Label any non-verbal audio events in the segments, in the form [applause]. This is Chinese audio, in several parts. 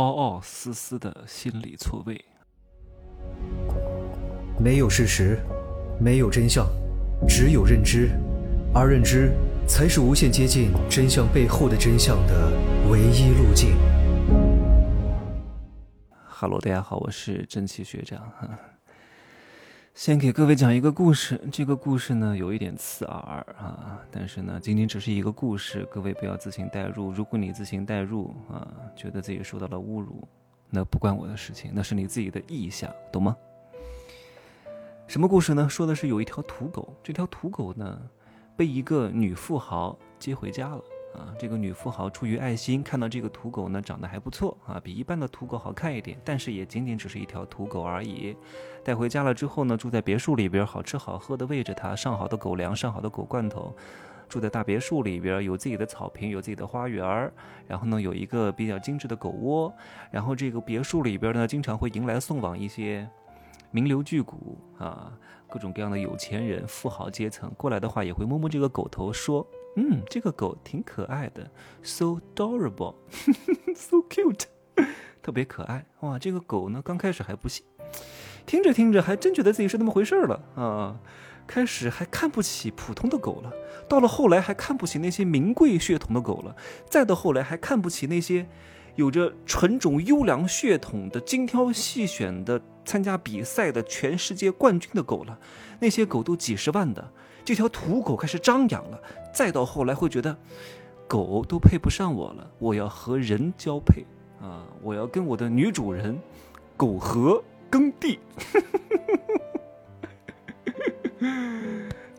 凹凹丝丝的心理错位。没有事实，没有真相，只有认知，而认知才是无限接近真相背后的真相的唯一路径。哈喽，大家好，我是蒸汽学长哈。先给各位讲一个故事，这个故事呢有一点刺耳啊，但是呢仅仅只是一个故事，各位不要自行代入。如果你自行代入啊，觉得自己受到了侮辱，那不关我的事情，那是你自己的意向，懂吗？什么故事呢？说的是有一条土狗，这条土狗呢被一个女富豪接回家了。啊，这个女富豪出于爱心，看到这个土狗呢长得还不错啊，比一般的土狗好看一点，但是也仅仅只是一条土狗而已。带回家了之后呢，住在别墅里边，好吃好喝的喂着它，上好的狗粮，上好的狗罐头。住在大别墅里边，有自己的草坪，有自己的花园然后呢，有一个比较精致的狗窝。然后这个别墅里边呢，经常会迎来送往一些名流巨贾啊，各种各样的有钱人、富豪阶层过来的话，也会摸摸这个狗头说。嗯，这个狗挺可爱的，so adorable，so [laughs] cute，[laughs] 特别可爱哇！这个狗呢，刚开始还不信，听着听着还真觉得自己是那么回事了啊！开始还看不起普通的狗了，到了后来还看不起那些名贵血统的狗了，再到后来还看不起那些有着纯种优良血统的精挑细选的参加比赛的全世界冠军的狗了，那些狗都几十万的。这条土狗开始张扬了，再到后来会觉得，狗都配不上我了，我要和人交配啊！我要跟我的女主人苟合耕地。[laughs]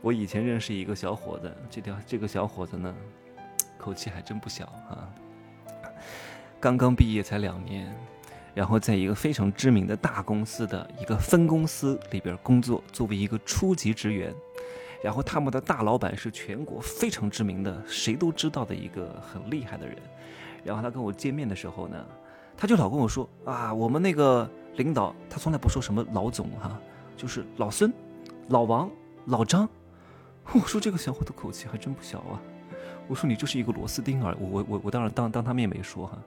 我以前认识一个小伙子，这条这个小伙子呢，口气还真不小啊！刚刚毕业才两年，然后在一个非常知名的大公司的一个分公司里边工作，作为一个初级职员。然后他们的大老板是全国非常知名的，谁都知道的一个很厉害的人。然后他跟我见面的时候呢，他就老跟我说啊，我们那个领导他从来不说什么老总哈，就是老孙、老王、老张。我说这个小伙的口气还真不小啊。我说你就是一个螺丝钉而，我我我我当然当当他面没说哈。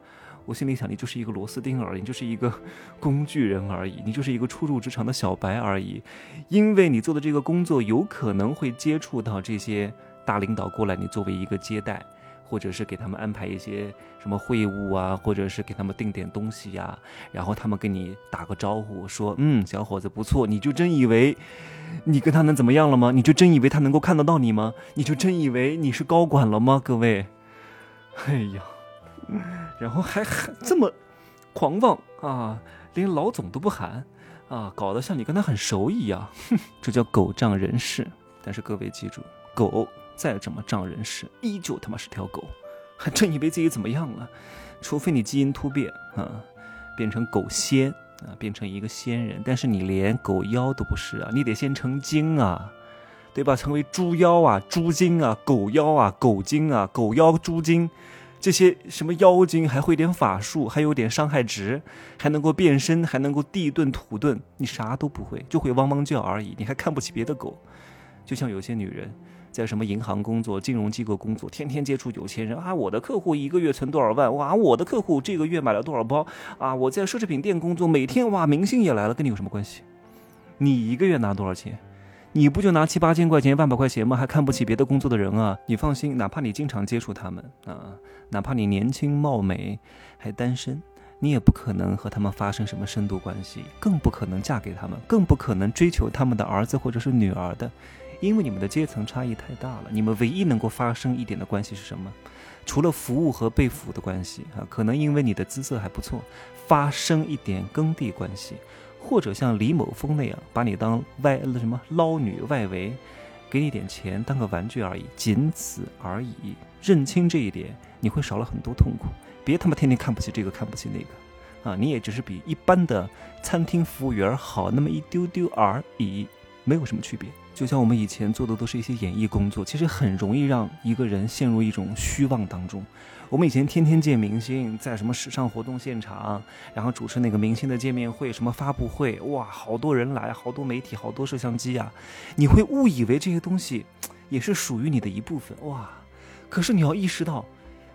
我心里想，你就是一个螺丝钉而已，你就是一个工具人而已，你就是一个初入职场的小白而已。因为你做的这个工作有可能会接触到这些大领导过来，你作为一个接待，或者是给他们安排一些什么会务啊，或者是给他们订点东西呀，然后他们跟你打个招呼，说嗯，小伙子不错，你就真以为你跟他能怎么样了吗？你就真以为他能够看得到你吗？你就真以为你是高管了吗？各位，哎呀。然后还喊这么狂妄啊，连老总都不喊啊，搞得像你跟他很熟一样，哼这叫狗仗人势。但是各位记住，狗再怎么仗人势，依旧他妈是条狗，还真以为自己怎么样了？除非你基因突变啊，变成狗仙啊，变成一个仙人，但是你连狗妖都不是啊，你得先成精啊，对吧？成为猪妖啊、猪精啊、狗妖啊、狗精啊、狗妖、猪精。这些什么妖精还会点法术，还有点伤害值，还能够变身，还能够地遁土遁，你啥都不会，就会汪汪叫而已。你还看不起别的狗？就像有些女人在什么银行工作、金融机构工作，天天接触有钱人啊，我的客户一个月存多少万？哇，我的客户这个月买了多少包？啊，我在奢侈品店工作，每天哇，明星也来了，跟你有什么关系？你一个月拿多少钱？你不就拿七八千块钱、万把块钱吗？还看不起别的工作的人啊？你放心，哪怕你经常接触他们啊，哪怕你年轻貌美还单身，你也不可能和他们发生什么深度关系，更不可能嫁给他们，更不可能追求他们的儿子或者是女儿的，因为你们的阶层差异太大了。你们唯一能够发生一点的关系是什么？除了服务和被服务的关系啊，可能因为你的姿色还不错，发生一点耕地关系。或者像李某峰那样把你当外什么捞女外围，给你点钱当个玩具而已，仅此而已。认清这一点，你会少了很多痛苦。别他妈天天看不起这个看不起那个，啊，你也只是比一般的餐厅服务员好那么一丢丢而已，没有什么区别。就像我们以前做的都是一些演艺工作，其实很容易让一个人陷入一种虚妄当中。我们以前天天见明星，在什么时尚活动现场，然后主持那个明星的见面会、什么发布会，哇，好多人来，好多媒体，好多摄像机啊！你会误以为这些东西也是属于你的一部分，哇！可是你要意识到，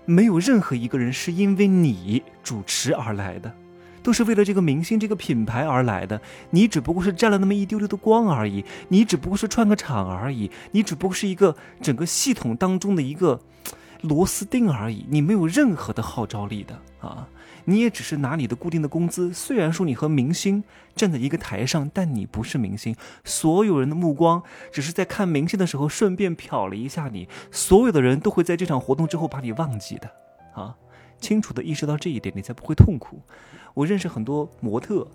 没有任何一个人是因为你主持而来的，都是为了这个明星这个品牌而来的。你只不过是沾了那么一丢丢的光而已，你只不过是串个场而已，你只不过是一个整个系统当中的一个螺丝钉而已，你没有任何的号召力的啊！你也只是拿你的固定的工资。虽然说你和明星站在一个台上，但你不是明星。所有人的目光只是在看明星的时候顺便瞟了一下你。所有的人都会在这场活动之后把你忘记的啊！清楚的意识到这一点，你才不会痛苦。我认识很多模特，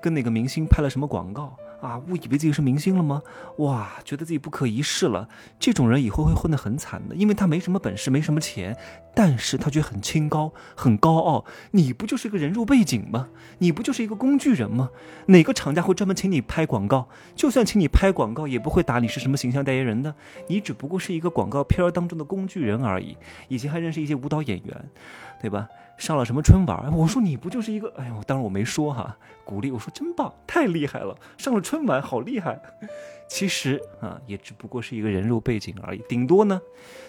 跟哪个明星拍了什么广告。啊，误以为自己是明星了吗？哇，觉得自己不可一世了。这种人以后会混得很惨的，因为他没什么本事，没什么钱，但是他却很清高，很高傲。你不就是个人肉背景吗？你不就是一个工具人吗？哪个厂家会专门请你拍广告？就算请你拍广告，也不会打你是什么形象代言人的。你只不过是一个广告片儿当中的工具人而已。以前还认识一些舞蹈演员，对吧？上了什么春晚？我说你不就是一个？哎呦，当然我没说哈，鼓励我说真棒，太厉害了，上了春晚好厉害。其实啊，也只不过是一个人肉背景而已，顶多呢，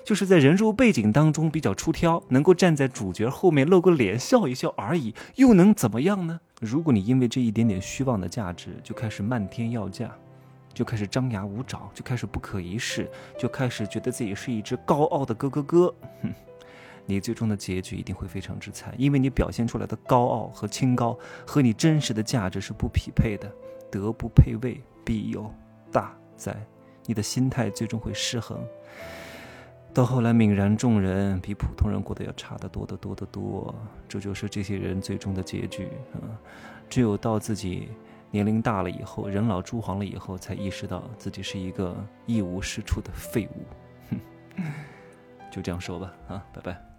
就是在人肉背景当中比较出挑，能够站在主角后面露个脸笑一笑而已，又能怎么样呢？如果你因为这一点点虚妄的价值就开始漫天要价，就开始张牙舞爪，就开始不可一世，就开始觉得自己是一只高傲的咯咯咯，哼。你最终的结局一定会非常之惨，因为你表现出来的高傲和清高和你真实的价值是不匹配的。德不配位，必有大灾。你的心态最终会失衡，到后来泯然众人，比普通人过得要差得多得多得多。这就是这些人最终的结局啊！只有到自己年龄大了以后，人老珠黄了以后，才意识到自己是一个一无是处的废物。哼，[laughs] 就这样说吧，啊，拜拜。